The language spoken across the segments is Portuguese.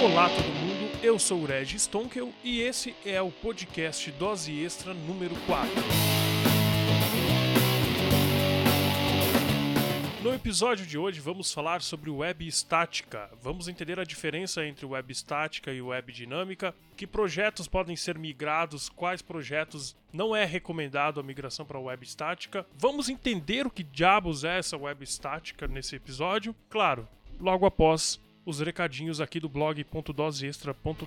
Olá todo mundo, eu sou o Regis Stonkel e esse é o podcast Dose Extra número 4. No episódio de hoje vamos falar sobre web estática. Vamos entender a diferença entre web estática e web dinâmica, que projetos podem ser migrados, quais projetos não é recomendado a migração para web estática. Vamos entender o que diabos é essa web estática nesse episódio. Claro, logo após os recadinhos aqui do blog.doseextra.com.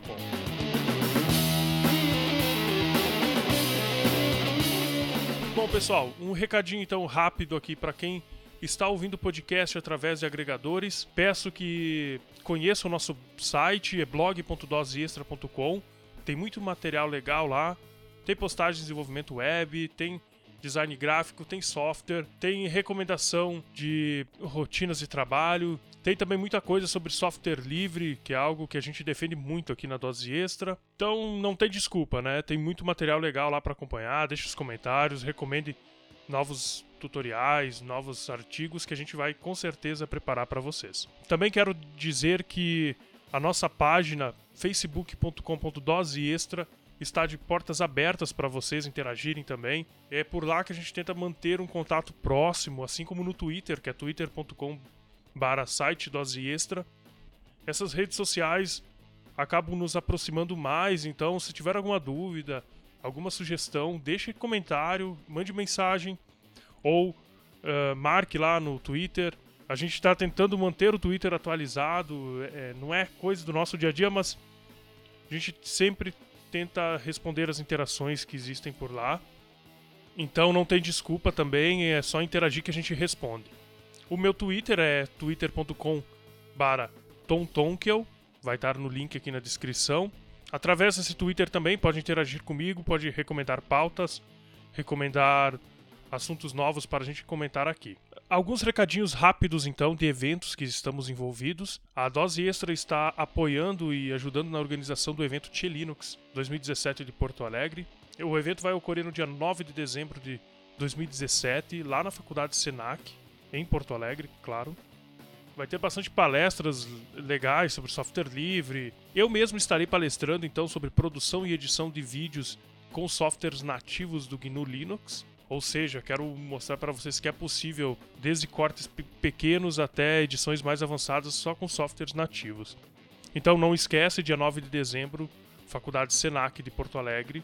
Bom, pessoal, um recadinho então rápido aqui para quem está ouvindo o podcast através de agregadores. Peço que conheça o nosso site, é blog.doseextra.com. Tem muito material legal lá. Tem postagem de desenvolvimento web, tem design gráfico, tem software, tem recomendação de rotinas de trabalho, tem também muita coisa sobre software livre, que é algo que a gente defende muito aqui na Dose Extra. Então não tem desculpa, né? Tem muito material legal lá para acompanhar. Deixe os comentários, recomende novos tutoriais, novos artigos que a gente vai com certeza preparar para vocês. Também quero dizer que a nossa página facebook.com.doseextra está de portas abertas para vocês interagirem também. É por lá que a gente tenta manter um contato próximo, assim como no Twitter, que é twitter.com barra site dose extra. Essas redes sociais acabam nos aproximando mais, então se tiver alguma dúvida, alguma sugestão, deixe comentário, mande mensagem ou uh, marque lá no Twitter. A gente está tentando manter o Twitter atualizado, é, não é coisa do nosso dia a dia, mas a gente sempre tenta responder as interações que existem por lá. Então não tem desculpa também, é só interagir que a gente responde. O meu Twitter é twitter.com tontonkel, vai estar no link aqui na descrição. Através desse Twitter também pode interagir comigo, pode recomendar pautas, recomendar assuntos novos para a gente comentar aqui. Alguns recadinhos rápidos então de eventos que estamos envolvidos. A Dose Extra está apoiando e ajudando na organização do evento Tia Linux 2017 de Porto Alegre. O evento vai ocorrer no dia 9 de dezembro de 2017, lá na Faculdade Senac, em Porto Alegre, claro. Vai ter bastante palestras legais sobre software livre. Eu mesmo estarei palestrando então sobre produção e edição de vídeos com softwares nativos do GNU Linux. Ou seja, quero mostrar para vocês que é possível, desde cortes pequenos até edições mais avançadas, só com softwares nativos. Então não esquece, dia 9 de dezembro, Faculdade Senac de Porto Alegre,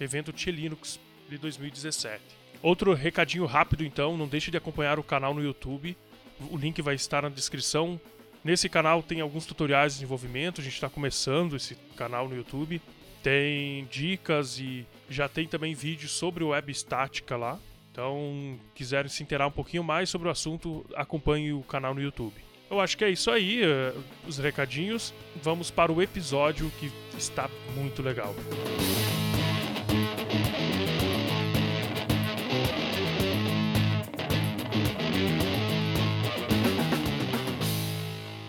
evento Tia Linux de 2017. Outro recadinho rápido então, não deixe de acompanhar o canal no YouTube. O link vai estar na descrição. Nesse canal tem alguns tutoriais de desenvolvimento, a gente está começando esse canal no YouTube tem dicas e já tem também vídeos sobre web estática lá. Então, quiserem se inteirar um pouquinho mais sobre o assunto, acompanhe o canal no YouTube. Eu acho que é isso aí, uh, os recadinhos. Vamos para o episódio que está muito legal.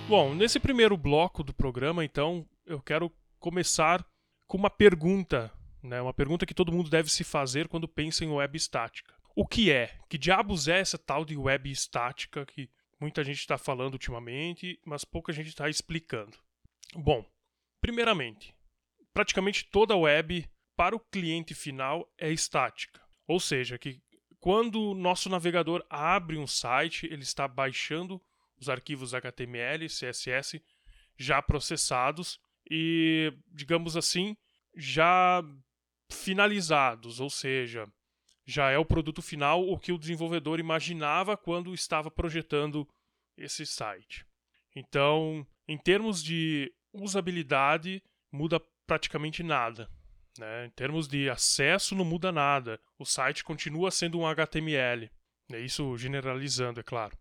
Bom, nesse primeiro bloco do programa, então, eu quero começar com uma pergunta, né? Uma pergunta que todo mundo deve se fazer quando pensa em web estática. O que é? Que diabos é essa tal de web estática que muita gente está falando ultimamente, mas pouca gente está explicando? Bom, primeiramente, praticamente toda web para o cliente final é estática. Ou seja, que quando o nosso navegador abre um site, ele está baixando os arquivos HTML, CSS já processados e, digamos assim, já finalizados, ou seja, já é o produto final o que o desenvolvedor imaginava quando estava projetando esse site. Então, em termos de usabilidade, muda praticamente nada. Né? Em termos de acesso, não muda nada. O site continua sendo um HTML. Né? Isso generalizando, é claro.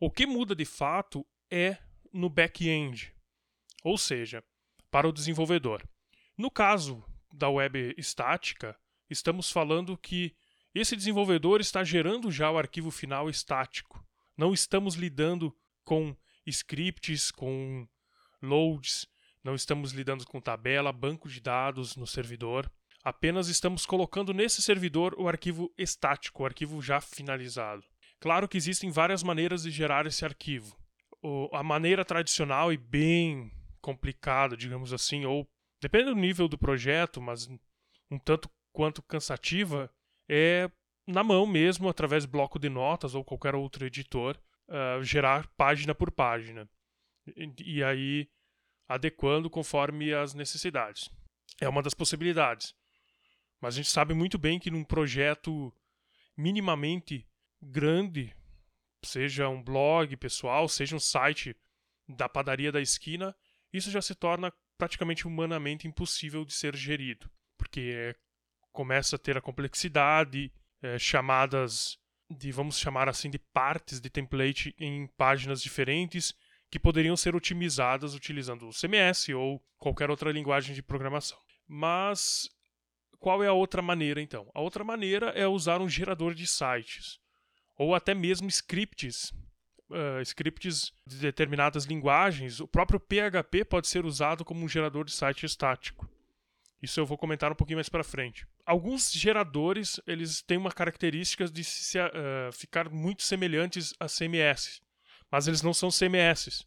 O que muda de fato é no back-end. Ou seja, para o desenvolvedor. No caso da web estática, estamos falando que esse desenvolvedor está gerando já o arquivo final estático. Não estamos lidando com scripts, com loads, não estamos lidando com tabela, banco de dados no servidor. Apenas estamos colocando nesse servidor o arquivo estático, o arquivo já finalizado. Claro que existem várias maneiras de gerar esse arquivo. O, a maneira tradicional e bem complicada, digamos assim, ou depende do nível do projeto, mas um tanto quanto cansativa, é na mão mesmo, através de bloco de notas ou qualquer outro editor, uh, gerar página por página. E, e aí adequando conforme as necessidades. É uma das possibilidades. Mas a gente sabe muito bem que num projeto minimamente grande, seja um blog pessoal, seja um site da padaria da esquina, isso já se torna praticamente humanamente impossível de ser gerido, porque é, começa a ter a complexidade, é, chamadas de, vamos chamar assim, de partes de template em páginas diferentes que poderiam ser otimizadas utilizando o CMS ou qualquer outra linguagem de programação. Mas qual é a outra maneira então? A outra maneira é usar um gerador de sites ou até mesmo scripts, uh, scripts de determinadas linguagens. O próprio PHP pode ser usado como um gerador de site estático. Isso eu vou comentar um pouquinho mais para frente. Alguns geradores eles têm uma característica de se, uh, ficar muito semelhantes a CMS, mas eles não são CMS.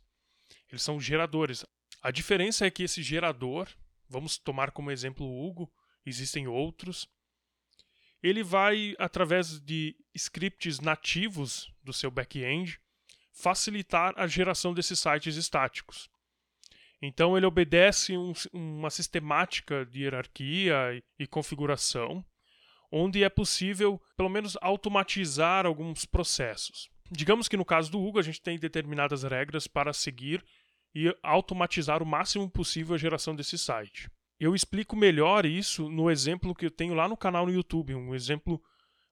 Eles são geradores. A diferença é que esse gerador, vamos tomar como exemplo o Hugo, existem outros, ele vai, através de scripts nativos do seu back-end, facilitar a geração desses sites estáticos. Então, ele obedece um, uma sistemática de hierarquia e, e configuração, onde é possível, pelo menos, automatizar alguns processos. Digamos que no caso do Hugo, a gente tem determinadas regras para seguir e automatizar o máximo possível a geração desse site. Eu explico melhor isso no exemplo que eu tenho lá no canal no YouTube, um exemplo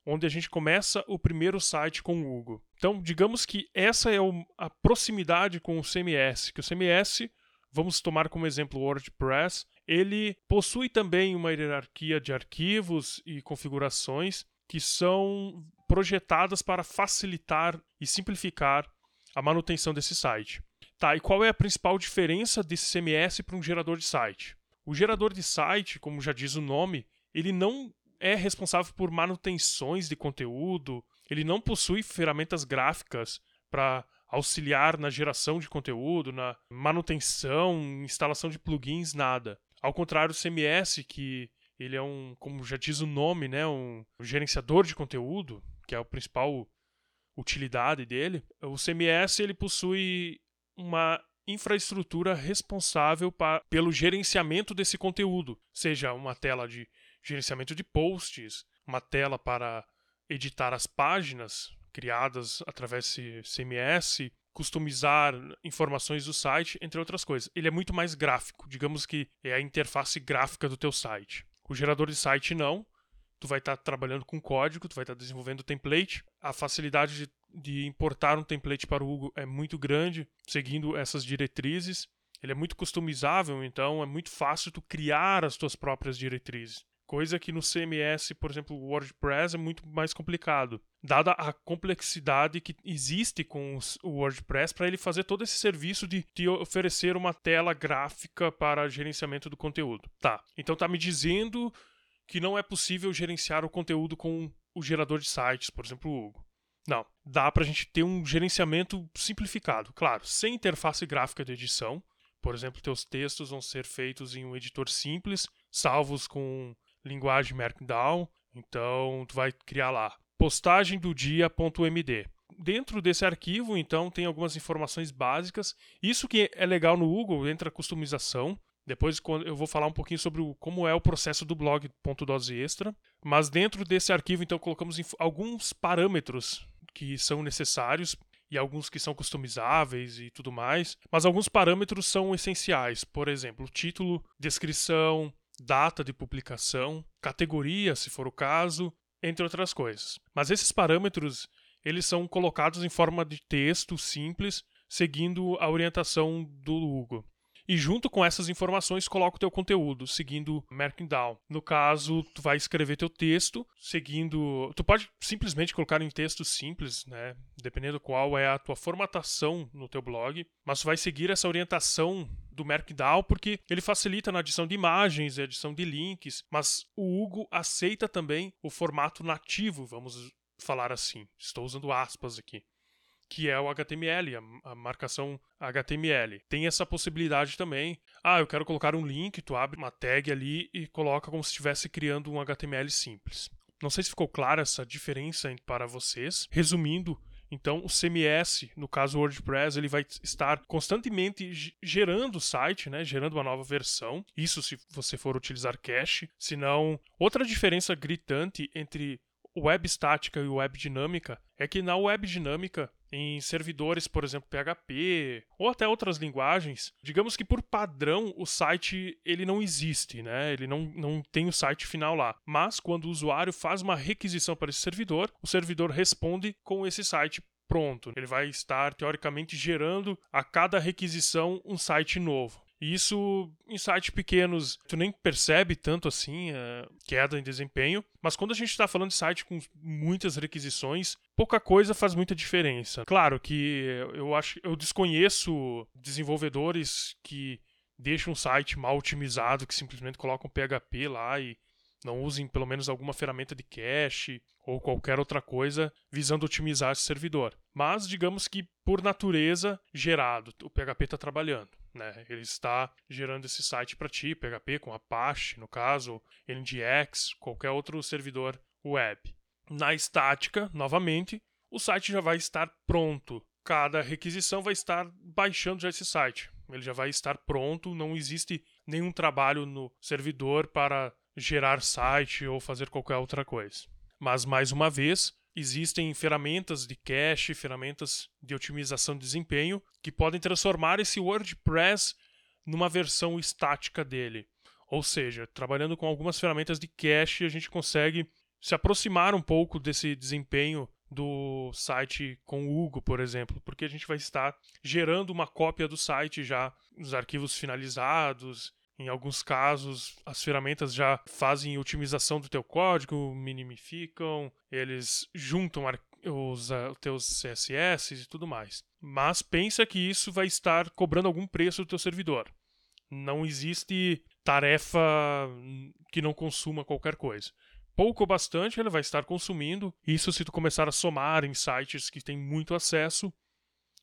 onde a gente começa o primeiro site com o Hugo. Então, digamos que essa é a proximidade com o CMS, que o CMS, vamos tomar como exemplo o WordPress, ele possui também uma hierarquia de arquivos e configurações que são projetadas para facilitar e simplificar a manutenção desse site. Tá, e qual é a principal diferença desse CMS para um gerador de site? O gerador de site, como já diz o nome, ele não é responsável por manutenções de conteúdo, ele não possui ferramentas gráficas para auxiliar na geração de conteúdo, na manutenção, instalação de plugins, nada. Ao contrário do CMS, que ele é um, como já diz o nome, né, um gerenciador de conteúdo, que é a principal utilidade dele. O CMS ele possui uma infraestrutura responsável pra, pelo gerenciamento desse conteúdo, seja uma tela de gerenciamento de posts, uma tela para editar as páginas criadas através de CMS, customizar informações do site, entre outras coisas. Ele é muito mais gráfico, digamos que é a interface gráfica do teu site. O gerador de site não, tu vai estar tá trabalhando com código, tu vai estar tá desenvolvendo template. A facilidade de de importar um template para o Hugo é muito grande, seguindo essas diretrizes. Ele é muito customizável, então é muito fácil tu criar as tuas próprias diretrizes. Coisa que no CMS, por exemplo, o WordPress é muito mais complicado, dada a complexidade que existe com o WordPress para ele fazer todo esse serviço de te oferecer uma tela gráfica para gerenciamento do conteúdo. Tá, então tá me dizendo que não é possível gerenciar o conteúdo com o gerador de sites, por exemplo, o Hugo. Não, dá para a gente ter um gerenciamento simplificado, claro, sem interface gráfica de edição. Por exemplo, teus textos vão ser feitos em um editor simples, salvos com linguagem Markdown. Então, tu vai criar lá postagem do dia.md. Dentro desse arquivo, então, tem algumas informações básicas. Isso que é legal no Google, entra a customização. Depois eu vou falar um pouquinho sobre como é o processo do blog .dose extra. Mas dentro desse arquivo, então, colocamos alguns parâmetros que são necessários e alguns que são customizáveis e tudo mais, mas alguns parâmetros são essenciais, por exemplo, título, descrição, data de publicação, categoria, se for o caso, entre outras coisas. Mas esses parâmetros, eles são colocados em forma de texto simples, seguindo a orientação do Hugo e junto com essas informações coloca o teu conteúdo, seguindo Markdown. No caso, tu vai escrever teu texto, seguindo... Tu pode simplesmente colocar em texto simples, né? Dependendo qual é a tua formatação no teu blog, mas tu vai seguir essa orientação do Markdown porque ele facilita na adição de imagens, edição de links, mas o Hugo aceita também o formato nativo, vamos falar assim. Estou usando aspas aqui que é o HTML, a, marcação HTML. Tem essa possibilidade também. Ah, eu quero colocar um link, tu abre uma tag ali e coloca como se estivesse criando um HTML simples. Não sei se ficou clara essa diferença para vocês. Resumindo, então, o CMS, no caso WordPress, ele vai estar constantemente gerando o site, né? gerando uma nova versão. Isso se você for utilizar cache. Se não, outra diferença gritante entre web estática e web dinâmica é que na web dinâmica em servidores, por exemplo, PHP ou até outras linguagens, digamos que por padrão o site ele não existe, né? Ele não, não tem o site final lá. Mas quando o usuário faz uma requisição para esse servidor, o servidor responde com esse site pronto. Ele vai estar teoricamente gerando a cada requisição um site novo. E isso em sites pequenos tu nem percebe tanto assim a queda em desempenho, mas quando a gente está falando de site com muitas requisições, pouca coisa faz muita diferença. Claro que eu acho, eu desconheço desenvolvedores que deixam um site mal otimizado, que simplesmente colocam PHP lá e não usem pelo menos alguma ferramenta de cache ou qualquer outra coisa visando otimizar esse servidor. Mas digamos que por natureza gerado, o PHP está trabalhando. Né? Ele está gerando esse site para ti, PHP com Apache, no caso, NGX, qualquer outro servidor web. Na estática, novamente, o site já vai estar pronto. Cada requisição vai estar baixando já esse site. Ele já vai estar pronto, não existe nenhum trabalho no servidor para gerar site ou fazer qualquer outra coisa. Mas mais uma vez, existem ferramentas de cache, ferramentas de otimização de desempenho que podem transformar esse WordPress numa versão estática dele. Ou seja, trabalhando com algumas ferramentas de cache, a gente consegue se aproximar um pouco desse desempenho do site com o Hugo, por exemplo, porque a gente vai estar gerando uma cópia do site já, os arquivos finalizados. Em alguns casos, as ferramentas já fazem otimização do teu código, minimificam, eles juntam os uh, teus CSS e tudo mais. Mas pensa que isso vai estar cobrando algum preço do teu servidor. Não existe tarefa que não consuma qualquer coisa. Pouco ou bastante ele vai estar consumindo. Isso se tu começar a somar em sites que tem muito acesso,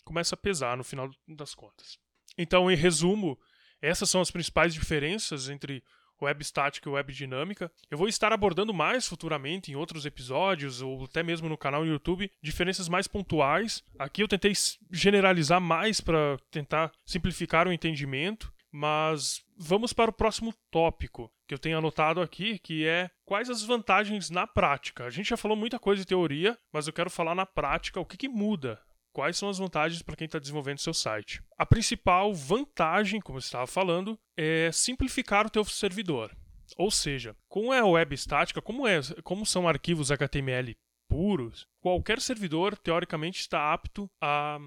começa a pesar no final das contas. Então, em resumo, essas são as principais diferenças entre web estática e web dinâmica. Eu vou estar abordando mais futuramente em outros episódios ou até mesmo no canal no YouTube diferenças mais pontuais. Aqui eu tentei generalizar mais para tentar simplificar o entendimento, mas vamos para o próximo tópico que eu tenho anotado aqui, que é quais as vantagens na prática. A gente já falou muita coisa de teoria, mas eu quero falar na prática o que, que muda quais são as vantagens para quem está desenvolvendo seu site. A principal vantagem, como eu estava falando, é simplificar o teu servidor. Ou seja, como é a web estática, como, é, como são arquivos HTML puros, qualquer servidor, teoricamente, está apto a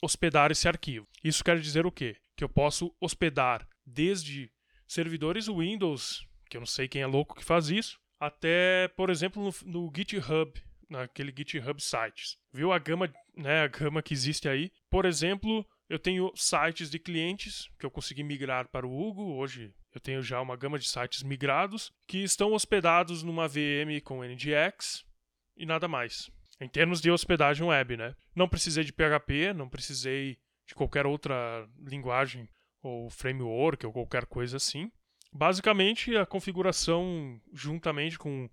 hospedar esse arquivo. Isso quer dizer o quê? Que eu posso hospedar desde servidores Windows, que eu não sei quem é louco que faz isso, até, por exemplo, no, no GitHub, naquele GitHub Sites. Viu a gama, né, a gama que existe aí? Por exemplo, eu tenho sites de clientes que eu consegui migrar para o Hugo. Hoje eu tenho já uma gama de sites migrados que estão hospedados numa VM com NGX e nada mais. Em termos de hospedagem web, né? Não precisei de PHP, não precisei de qualquer outra linguagem ou framework ou qualquer coisa assim. Basicamente, a configuração juntamente com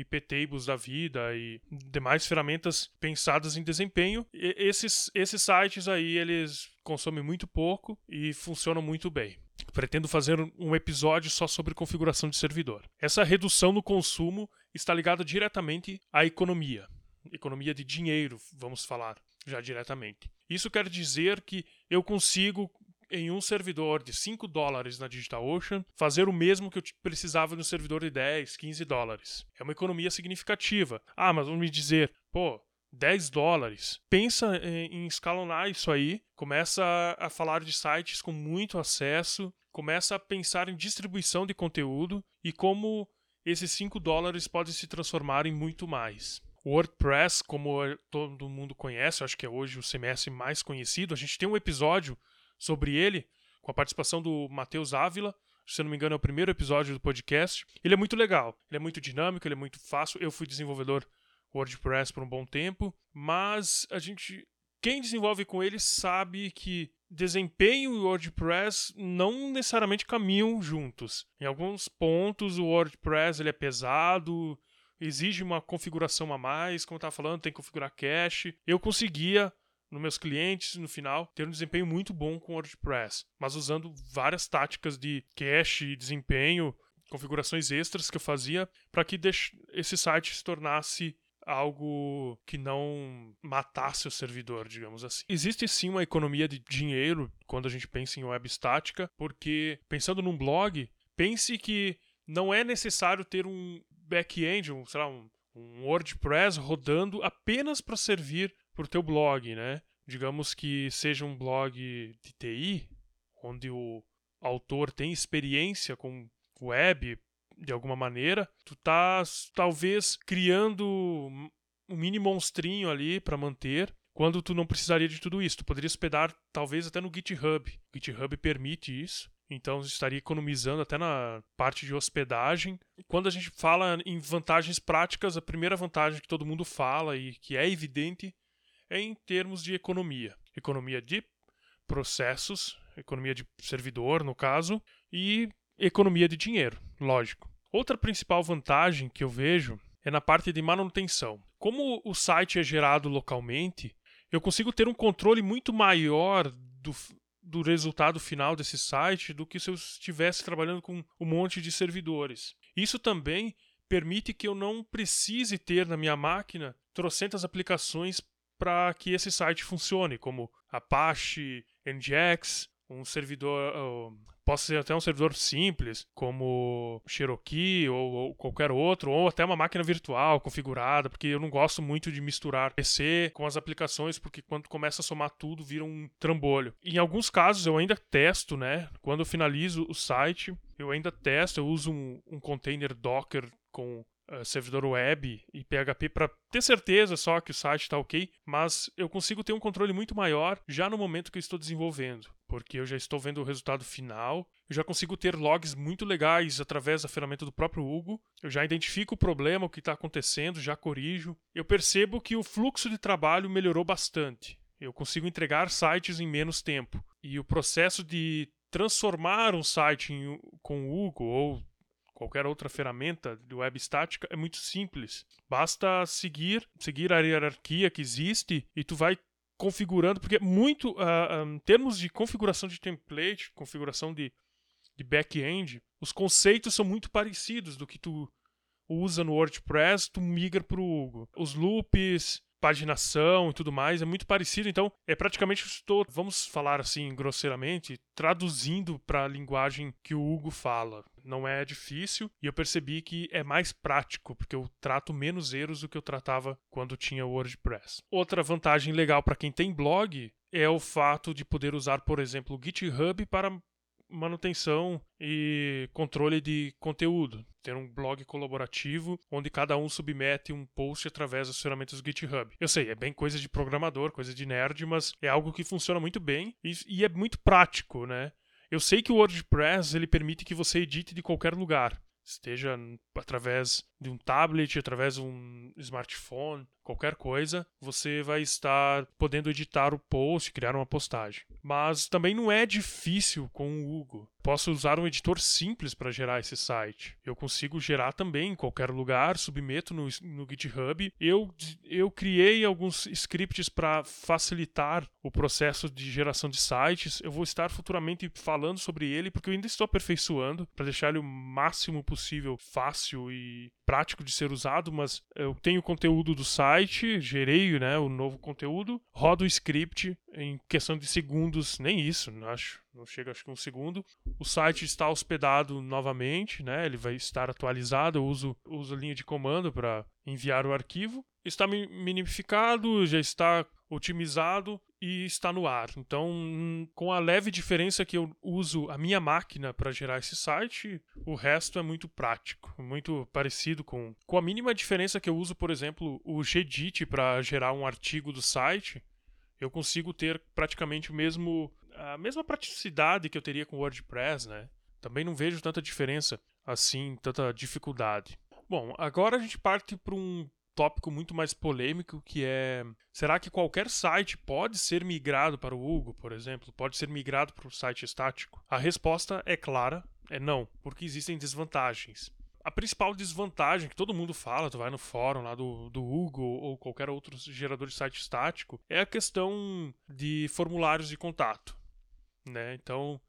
IPTables da vida e demais ferramentas pensadas em desempenho. E esses, esses sites aí, eles consomem muito pouco e funcionam muito bem. Pretendo fazer um episódio só sobre configuração de servidor. Essa redução no consumo está ligada diretamente à economia. Economia de dinheiro, vamos falar já diretamente. Isso quer dizer que eu consigo em um servidor de 5 dólares na DigitalOcean fazer o mesmo que eu precisava no servidor de 10, 15 dólares. É uma economia significativa. Ah, mas vamos me dizer, pô, 10 dólares. Pensa em escalonar isso aí, começa a falar de sites com muito acesso, começa a pensar em distribuição de conteúdo e como esses 5 dólares podem se transformar em muito mais. WordPress, como todo mundo conhece, acho que é hoje o CMS mais conhecido, a gente tem um episódio sobre ele, com a participação do Matheus Ávila. Se eu não me engano, é o primeiro episódio do podcast. Ele é muito legal, ele é muito dinâmico, ele é muito fácil. Eu fui desenvolvedor WordPress por um bom tempo, mas a gente quem desenvolve com ele sabe que desempenho e WordPress não necessariamente caminham juntos. Em alguns pontos o WordPress ele é pesado, exige uma configuração a mais, como eu estava falando, tem que configurar cache. Eu conseguia nos meus clientes, no final, ter um desempenho muito bom com WordPress, mas usando várias táticas de cache desempenho, configurações extras que eu fazia para que esse site se tornasse algo que não matasse o servidor, digamos assim. Existe sim uma economia de dinheiro quando a gente pensa em web estática, porque pensando num blog, pense que não é necessário ter um back-end, um, sei lá, um, um WordPress rodando apenas para servir para o teu blog, né? Digamos que seja um blog de TI, onde o autor tem experiência com web de alguma maneira, tu tá talvez criando um mini monstrinho ali para manter, quando tu não precisaria de tudo isso. Tu poderia hospedar talvez até no GitHub. O GitHub permite isso. Então estaria economizando até na parte de hospedagem. Quando a gente fala em vantagens práticas, a primeira vantagem que todo mundo fala e que é evidente em termos de economia. Economia de processos, economia de servidor, no caso, e economia de dinheiro, lógico. Outra principal vantagem que eu vejo é na parte de manutenção. Como o site é gerado localmente, eu consigo ter um controle muito maior do, do resultado final desse site do que se eu estivesse trabalhando com um monte de servidores. Isso também permite que eu não precise ter na minha máquina trocentas aplicações para que esse site funcione, como Apache, Nginx, um servidor, uh, possa ser até um servidor simples, como Cherokee ou, ou, qualquer outro, ou até uma máquina virtual configurada, porque eu não gosto muito de misturar PC com as aplicações, porque quando começa a somar tudo vira um trambolho. Em alguns casos eu ainda testo, né? Quando eu finalizo o site, eu ainda testo, eu uso um, um container Docker com uh, servidor web e PHP para ter certeza só que o site está ok, mas eu consigo ter um controle muito maior já no momento que eu estou desenvolvendo, porque eu já estou vendo o resultado final, eu já consigo ter logs muito legais através da ferramenta do próprio Hugo, eu já identifico o problema, o que está acontecendo, já corrijo, eu percebo que o fluxo de trabalho melhorou bastante. Eu consigo entregar sites em menos tempo. E o processo de transformar um site em, com o Hugo ou qualquer outra ferramenta de web estática é muito simples. Basta seguir, seguir a hierarquia que existe e tu vai configurando, porque muito, uh, ah, um, ah, em termos de configuração de template, configuração de, de back-end, os conceitos são muito parecidos do que tu usa no WordPress, tu migra para o Hugo. Os loops, paginação e tudo mais é muito parecido, então é praticamente estou, vamos falar assim grosseiramente, traduzindo para a linguagem que o Hugo fala. Não é difícil e eu percebi que é mais prático, porque eu trato menos erros do que eu tratava quando tinha o WordPress. Outra vantagem legal para quem tem blog é o fato de poder usar, por exemplo, o GitHub para manutenção e controle de conteúdo. Ter um blog colaborativo onde cada um submete um post através das ferramentas do GitHub. Eu sei, é bem coisa de programador, coisa de nerd, mas é algo que funciona muito bem e, e é muito prático, né? Eu sei que o WordPress ele permite que você edite de qualquer lugar esteja através de um tablet, através de um smartphone, qualquer coisa, você vai estar podendo editar o post, criar uma postagem. Mas também não é difícil com o Hugo. Posso usar um editor simples para gerar esse site. Eu consigo gerar também em qualquer lugar, submeto no, no GitHub. Eu, eu criei alguns scripts para facilitar o processo de geração de sites. Eu vou estar futuramente falando sobre ele porque eu ainda estou aperfeiçoando para deixar ele o máximo possível fácil e prático de ser usado, mas eu tenho conteúdo do site, gerei né, o novo conteúdo, rodo o script em questão de segundos, nem isso, acho, não chega acho que um segundo. O site está hospedado novamente, né, ele vai estar atualizado, eu uso, uso a linha de comando para enviar o arquivo. Está minificado, já está otimizado e está no ar. Então, com a leve diferença que eu uso a minha máquina para gerar esse site, o resto é muito prático, muito parecido com com a mínima diferença que eu uso, por exemplo, o Gedit para gerar um artigo do site, eu consigo ter praticamente o mesmo a mesma praticidade que eu teria com o WordPress, né? Também não vejo tanta diferença assim, tanta dificuldade. Bom, agora a gente parte para um tópico muito mais polêmico que é: será que qualquer site pode ser migrado para o Hugo, por exemplo? Pode ser migrado para o site estático? A resposta é clara, é não, porque existem desvantagens. A principal desvantagem que todo mundo fala, tu vai no fórum lá do, do Google ou qualquer outro gerador de site estático, é a questão de formulários de contato. Né? Então,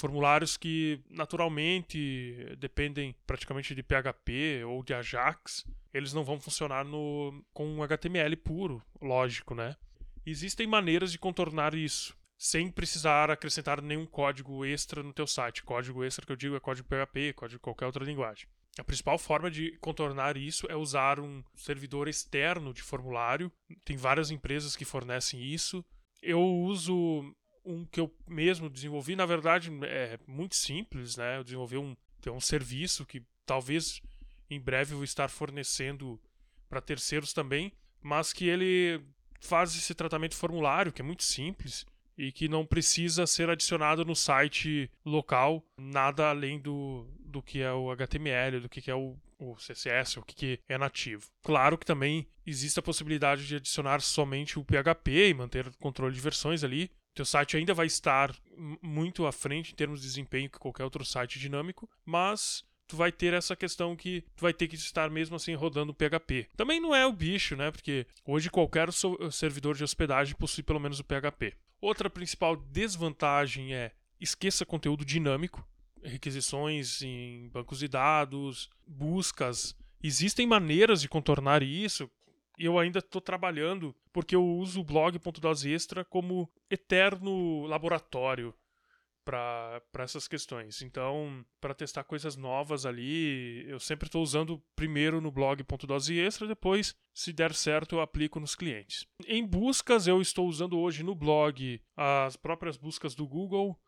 formulários que naturalmente dependem praticamente de PHP ou de Ajax, eles não vão funcionar no, com HTML puro, lógico, né? Existem maneiras de contornar isso sem precisar acrescentar nenhum código extra no teu site. Código extra que eu digo é código PHP, código de qualquer outra linguagem. A principal forma de contornar isso é usar um servidor externo de formulário. Tem várias empresas que fornecem isso. Eu uso um que eu mesmo desenvolvi, na verdade é muito simples, né? Eu desenvolvi um, um serviço que talvez em breve eu vou estar fornecendo para terceiros também, mas que ele faz esse tratamento formulário, que é muito simples e que não precisa ser adicionado no site local nada além do, do que é o HTML, do que é o, o CSS, o que é nativo. Claro que também existe a possibilidade de adicionar somente o PHP e manter controle de versões ali. Teu site ainda vai estar muito à frente em termos de desempenho que qualquer outro site dinâmico, mas tu vai ter essa questão que tu vai ter que estar mesmo assim rodando PHP. Também não é o bicho, né? Porque hoje qualquer servidor de hospedagem possui pelo menos o PHP. Outra principal desvantagem é esqueça conteúdo dinâmico, requisições em bancos de dados, buscas. Existem maneiras de contornar isso. Eu ainda estou trabalhando porque eu uso o blog.dose extra como eterno laboratório para essas questões. Então, para testar coisas novas ali, eu sempre estou usando primeiro no blog.dose extra, depois, se der certo, eu aplico nos clientes. Em buscas, eu estou usando hoje no blog as próprias buscas do Google.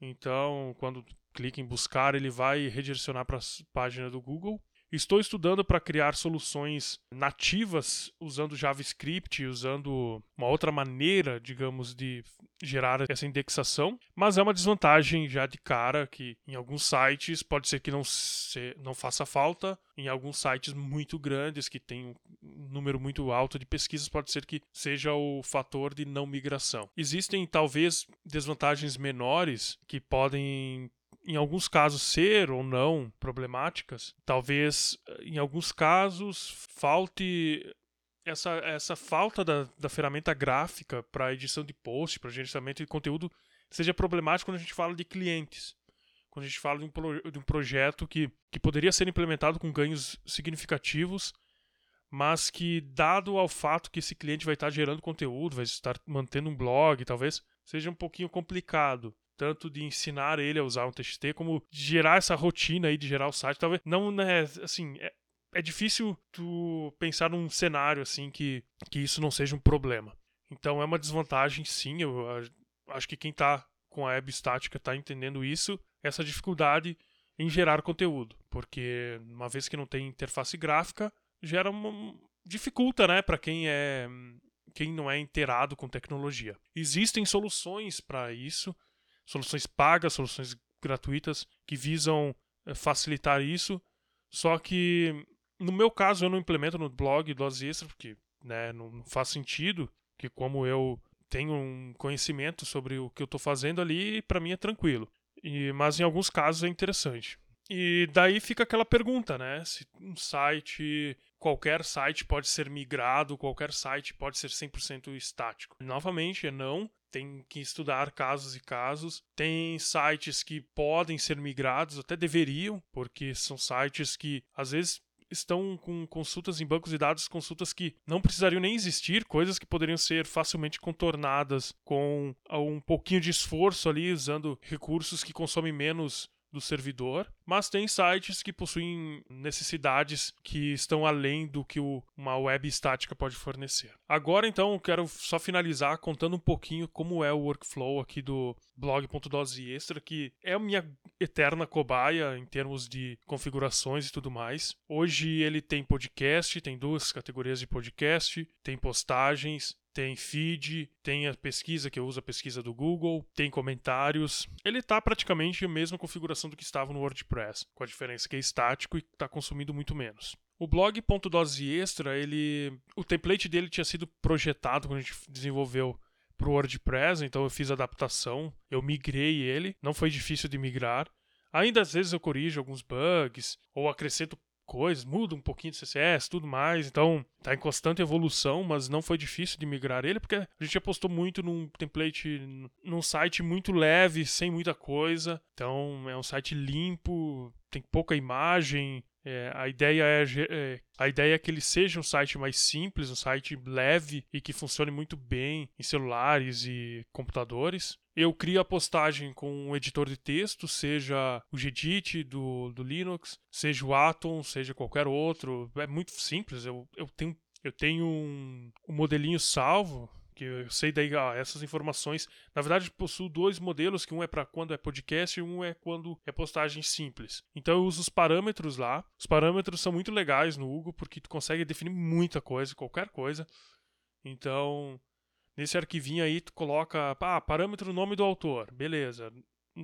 Então, quando clica em buscar, ele vai redirecionar para a página do Google. Estou estudando para criar soluções nativas usando JavaScript, usando uma outra maneira, digamos, de gerar essa indexação, mas é uma desvantagem já de cara que em alguns sites pode ser que não, se, não faça falta, em alguns sites muito grandes que têm um número muito alto de pesquisas pode ser que seja o fator de não migração. Existem talvez desvantagens menores que podem em alguns casos ser ou não problemáticas, talvez eh, em alguns casos falte essa, essa falta da, da ferramenta gráfica para edição de post, para gerenciamento de conteúdo, seja problemático quando a gente fala de clientes. Quando a gente fala de um, pro, de um projeto que, que poderia ser implementado com ganhos significativos, mas que, dado ao fato que esse cliente vai estar gerando conteúdo, vai estar mantendo um blog, talvez seja um pouquinho complicado tanto de ensinar ele a usar um TXT, como gerar essa rotina aí de gerar o site. Talvez não, né, assim, é, é difícil tu pensar num cenário assim que, que isso não seja um problema. Então é uma desvantagem, sim. Eu acho que quem está com a web estática está entendendo isso, essa dificuldade em gerar conteúdo, porque uma vez que não tem interface gráfica, gera uma dificulta, né, para quem é quem não é inteirado com tecnologia. Existem soluções para isso soluções pagas, soluções gratuitas que visam eh, facilitar isso. Só que no meu caso eu não implemento no blog Dose Extra porque né, não faz sentido, que como eu tenho um conhecimento sobre o que eu estou fazendo ali, para mim é tranquilo. E, mas em alguns casos é interessante. E daí fica aquela pergunta, né? Se um site, qualquer site pode ser migrado, qualquer site pode ser 100% estático. Novamente, é não tem que estudar casos e casos. Tem sites que podem ser migrados, até deveriam, porque são sites que às vezes estão com consultas em bancos de dados, consultas que não precisariam nem existir, coisas que poderiam ser facilmente contornadas com um pouquinho de esforço ali, usando recursos que consomem menos do servidor, mas tem sites que possuem necessidades que estão além do que uma web estática pode fornecer. Agora, então, quero só finalizar contando um pouquinho como é o workflow aqui do blog.dose extra, que é a minha eterna cobaia em termos de configurações e tudo mais. Hoje ele tem podcast, tem duas categorias de podcast, tem postagens, tem feed, tem a pesquisa que eu uso a pesquisa do Google, tem comentários. Ele está praticamente a mesma configuração do que estava no WordPress, com a diferença que é estático e está consumindo muito menos. O blog.dose extra, ele, o template dele tinha sido projetado quando a gente desenvolveu para o WordPress, então eu fiz adaptação, eu migrei ele, não foi difícil de migrar. Ainda às vezes eu corrijo alguns bugs ou acrescento coisas, muda um pouquinho de CSS, tudo mais. Então, tá em constante evolução, mas não foi difícil de migrar ele, porque a gente apostou muito num template, num site muito leve, sem muita coisa. Então, é um site limpo, tem pouca imagem, é, a, ideia é, é, a ideia é que ele seja um site mais simples, um site leve e que funcione muito bem em celulares e computadores. Eu crio a postagem com um editor de texto, seja o Gedit do, do Linux, seja o Atom, seja qualquer outro. É muito simples. Eu, eu tenho, eu tenho um, um modelinho salvo que eu sei daí ah, essas informações. Na verdade, possuo dois modelos, que um é para quando é podcast e um é quando é postagem simples. Então eu uso os parâmetros lá. Os parâmetros são muito legais no Hugo porque tu consegue definir muita coisa, qualquer coisa. Então, nesse arquivinho aí tu coloca, ah, parâmetro nome do autor. Beleza.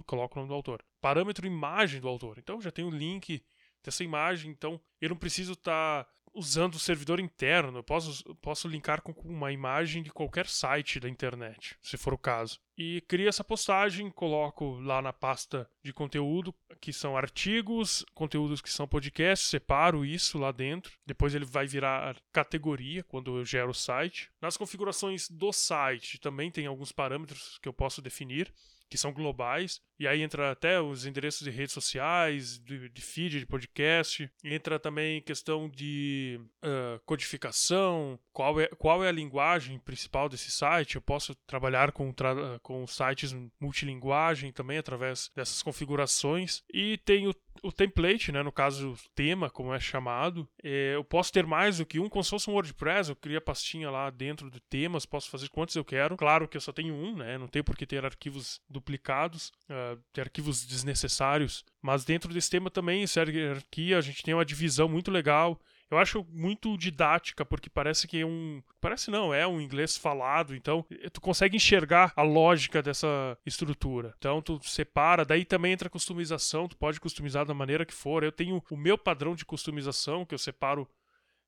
Coloca o nome do autor. Parâmetro imagem do autor. Então já tem o link dessa imagem, então eu não preciso estar tá usando o servidor interno. Eu posso, posso linkar com uma imagem de qualquer site da internet, se for o caso. E crio essa postagem, coloco lá na pasta de conteúdo, que são artigos, conteúdos que são podcasts, separo isso lá dentro. Depois ele vai virar categoria quando eu gero o site. Nas configurações do site também tem alguns parâmetros que eu posso definir que são globais, e aí entra até os endereços de redes sociais, de, de feed, de podcast, entra também questão de uh, codificação, qual é, qual é a linguagem principal desse site, eu posso trabalhar com, tra com sites multilinguagem também através dessas configurações, e tem o o template, né, no caso o tema, como é chamado, é, eu posso ter mais do que um, como se fosse um WordPress, eu crio a pastinha lá dentro de temas, posso fazer quantos eu quero. Claro que eu só tenho um, né, não tenho por que ter arquivos duplicados, uh, ter arquivos desnecessários, mas dentro desse tema também, essa hierarquia, a gente tem uma divisão muito legal, eu acho muito didática, porque parece que é um. Parece não, é um inglês falado, então eh, tu consegue enxergar a lógica dessa estrutura. Então tu separa, daí também entra a customização, tu pode customizar da maneira que for. Eu tenho o meu padrão de customização, que eu separo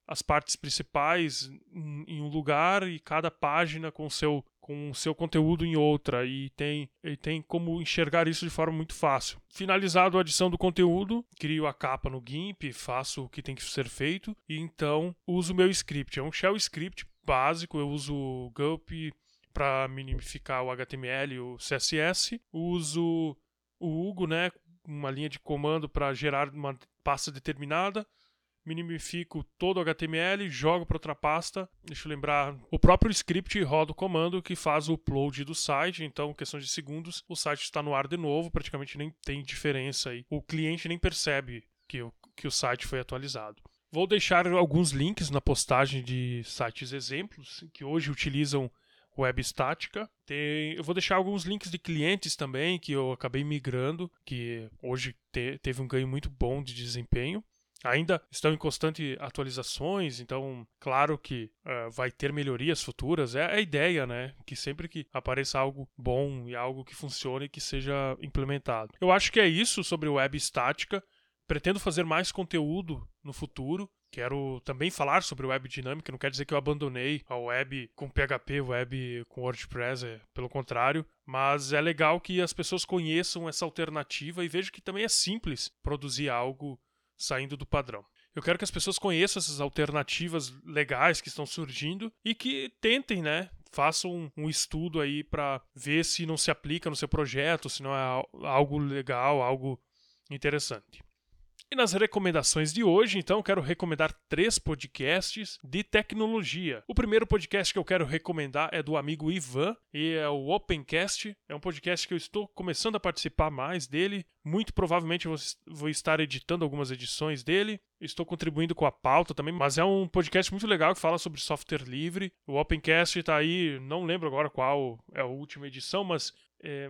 as partes principais em um lugar e cada página com seu com seu conteúdo em outra e tem, e tem como enxergar isso de forma muito fácil. Finalizado a adição do conteúdo, crio a capa no GIMP, faço o que tem que ser feito e então uso o meu script. É um shell script básico, eu uso o Gulp para minimificar o HTML e o CSS, uso o Hugo, né, uma linha de comando para gerar uma pasta determinada, minimifico todo o HTML, jogo para outra pasta. Deixa eu lembrar, o próprio script roda o comando que faz o upload do site, então, questão de segundos, o site está no ar de novo, praticamente nem tem diferença aí. O cliente nem percebe que o, que o site foi atualizado. Vou deixar alguns links na postagem de sites exemplos que hoje utilizam web estática. Tem, eu vou deixar alguns links de clientes também que eu acabei migrando, que hoje te, teve um ganho muito bom de desempenho ainda estão em constante atualizações, então, claro que uh, vai ter melhorias futuras. É a ideia, né? Que sempre que apareça algo bom e algo que funcione, que seja implementado. Eu acho que é isso sobre web estática. Pretendo fazer mais conteúdo no futuro. Quero também falar sobre web dinâmica, não quer dizer que eu abandonei a web com PHP, web com WordPress, é, pelo contrário, mas é legal que as pessoas conheçam essa alternativa e vejam que também é simples produzir algo saindo do padrão. Eu quero que as pessoas conheçam essas alternativas legais que estão surgindo e que tentem, né? Façam um, estudo aí para ver se não se aplica no seu projeto, se não é algo legal, algo interessante. E nas recomendações de hoje, então, quero recomendar três podcasts de tecnologia. O primeiro podcast que eu quero recomendar é do amigo Ivan, e é o Opencast. É um podcast que eu estou começando a participar mais dele. Muito provavelmente vou estar editando algumas edições dele. Estou contribuindo com a pauta também, mas é um podcast muito legal que fala sobre software livre. O Opencast está aí, não lembro agora qual é a última edição, mas É,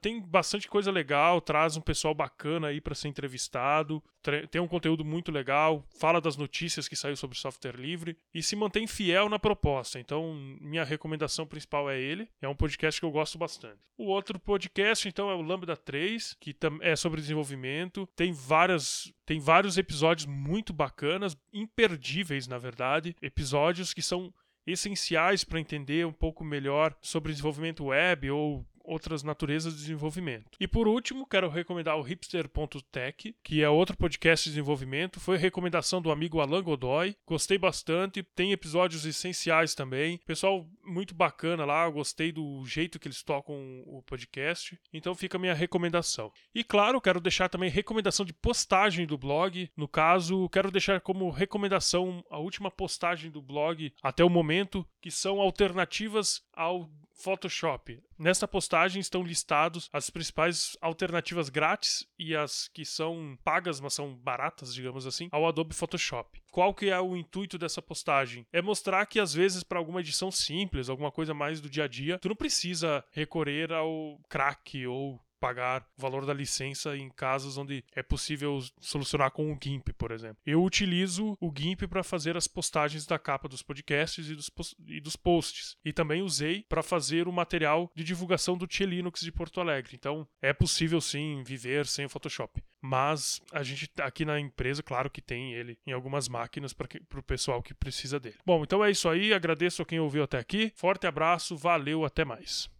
tem bastante coisa legal, traz um pessoal bacana aí para ser entrevistado, tem um conteúdo muito legal, fala das notícias que saiu sobre software livre e se mantém fiel na proposta. Então, minha recomendação principal é ele. É um podcast que eu gosto bastante. O outro podcast, então, é o Lambda 3, que é sobre desenvolvimento. Tem várias tem vários episódios muito bacanas, imperdíveis, na verdade, episódios que são essenciais para entender um pouco melhor sobre desenvolvimento web ou outras naturezas de desenvolvimento. E por último, quero recomendar o hipster.tech, que é outro podcast de desenvolvimento. Foi recomendação do amigo Alan Godoy. Gostei bastante, tem episódios essenciais também. Pessoal muito bacana lá, gostei do jeito que eles tocam o podcast. Então fica a minha recomendação. E claro, quero deixar também recomendação de postagem do blog. No caso, quero deixar como recomendação a última postagem do blog até o momento, que são alternativas ao Photoshop. Nesta postagem estão listados as principais alternativas grátis e as que são pagas, mas são baratas, digamos assim, ao Adobe Photoshop. Qual que é o intuito dessa postagem? É mostrar que às vezes para alguma edição simples, alguma coisa mais do dia a dia, tu não precisa recorrer ao crack ou pagar o valor da licença em casos onde é possível solucionar com o GIMP, por exemplo. Eu utilizo o GIMP para fazer as postagens da capa dos podcasts e dos, e dos posts. E também usei para fazer o material de divulgação do Tia Linux de Porto Alegre. Então, é possível sim viver sem o Photoshop. Mas a gente aqui na empresa, claro que tem ele em algumas máquinas para o pessoal que precisa dele. Bom, então é isso aí. Agradeço a quem ouviu até aqui. Forte abraço, valeu, até mais.